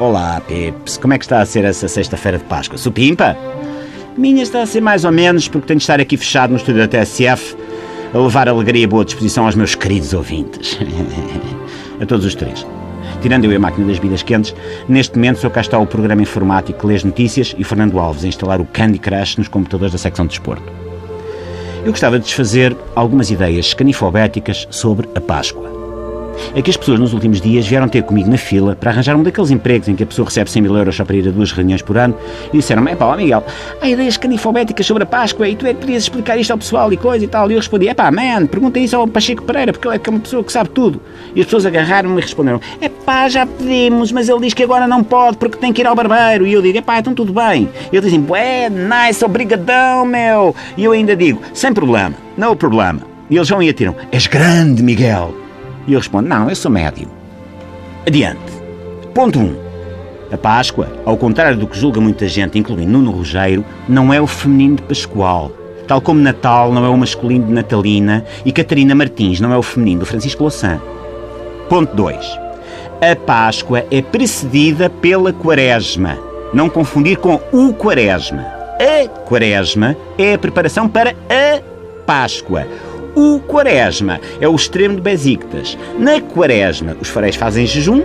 Olá, Pips. Como é que está a ser essa sexta-feira de Páscoa? Supimpa? Minha está a ser mais ou menos, porque tenho de estar aqui fechado no estúdio da TSF a levar alegria e boa disposição aos meus queridos ouvintes. a todos os três. Tirando eu e a máquina das vidas quentes, neste momento só cá está o programa informático que lê as notícias e Fernando Alves a instalar o Candy Crush nos computadores da secção de desporto. Eu gostava de desfazer algumas ideias canifobéticas sobre a Páscoa é que as pessoas nos últimos dias vieram ter comigo na fila para arranjar um daqueles empregos em que a pessoa recebe 100 mil euros só para ir a duas reuniões por ano e disseram-me, é pá, Miguel, há ideias canifobéticas sobre a Páscoa e tu é que podias explicar isto ao pessoal e coisa e tal. E eu respondi, é pá, man, pergunta isso ao Pacheco Pereira, porque ele é, é uma pessoa que sabe tudo. E as pessoas agarraram-me e responderam, é pá, já pedimos, mas ele diz que agora não pode porque tem que ir ao barbeiro. E eu digo, é pá, então tudo bem. E ele dizem, ué, nice, obrigadão, meu. E eu ainda digo, sem problema, não problema. E eles vão e atiram, és grande, Miguel. E eu respondo: Não, eu sou médio. Adiante. Ponto 1. Um. A Páscoa, ao contrário do que julga muita gente, incluindo Nuno Rogério, não é o feminino de Pascoal. Tal como Natal não é o masculino de Natalina e Catarina Martins não é o feminino do Francisco Louçã. Ponto 2. A Páscoa é precedida pela Quaresma. Não confundir com o Quaresma. A Quaresma é a preparação para a Páscoa. O Quaresma é o extremo de Besiktas. Na Quaresma, os faréis fazem jejum,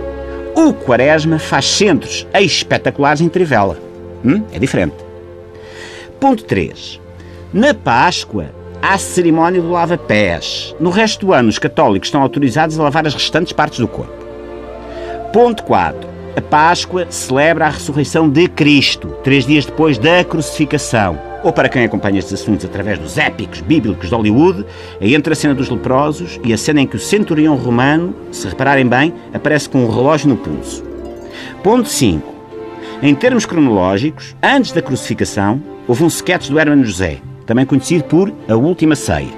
o Quaresma faz centros espetaculares em Trivela. Hum? É diferente. Ponto 3. Na Páscoa, há a cerimónia do lava-pés. No resto do ano, os católicos estão autorizados a lavar as restantes partes do corpo. Ponto 4. A Páscoa celebra a ressurreição de Cristo, três dias depois da crucificação ou para quem acompanha estes assuntos através dos épicos bíblicos de Hollywood, é entre a cena dos leprosos e a cena em que o centurião romano, se repararem bem, aparece com um relógio no pulso. Ponto 5. Em termos cronológicos, antes da crucificação, houve um sketch do Hermano José, também conhecido por A Última Ceia.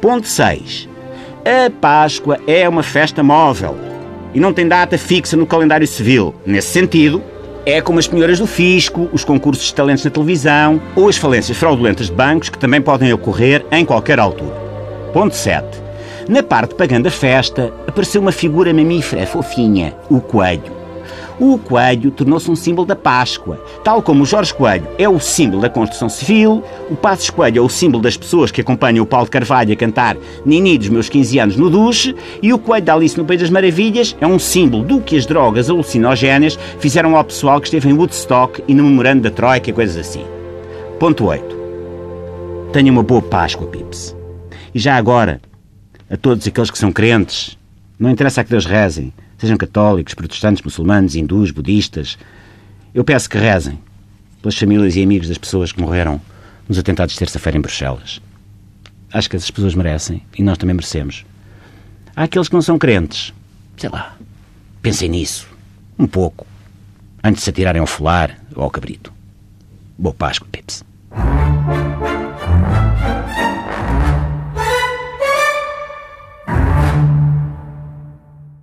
Ponto 6. A Páscoa é uma festa móvel e não tem data fixa no calendário civil. Nesse sentido, é como as penhoras do fisco, os concursos de talentos na televisão ou as falências fraudulentas de bancos que também podem ocorrer em qualquer altura. Ponto 7. Na parte pagando a festa, apareceu uma figura mamífera fofinha, o coelho o coelho tornou-se um símbolo da Páscoa. Tal como o Jorge Coelho é o símbolo da construção civil, o Passos Coelho é o símbolo das pessoas que acompanham o Paulo Carvalho a cantar Nini dos meus 15 anos no duche, e o coelho da Alice no País das Maravilhas é um símbolo do que as drogas alucinogéneas fizeram ao pessoal que esteve em Woodstock e no memorando da Troika e coisas assim. Ponto 8. Tenha uma boa Páscoa, Pips. E já agora, a todos aqueles que são crentes, não interessa a que Deus rezem, sejam católicos, protestantes, muçulmanos, hindus, budistas. Eu peço que rezem pelas famílias e amigos das pessoas que morreram nos atentados de terça-feira em Bruxelas. Acho que essas pessoas merecem e nós também merecemos. Há aqueles que não são crentes. Sei lá. Pensem nisso. Um pouco. Antes de se atirarem ao folar ou ao cabrito. Boa Páscoa, Pips.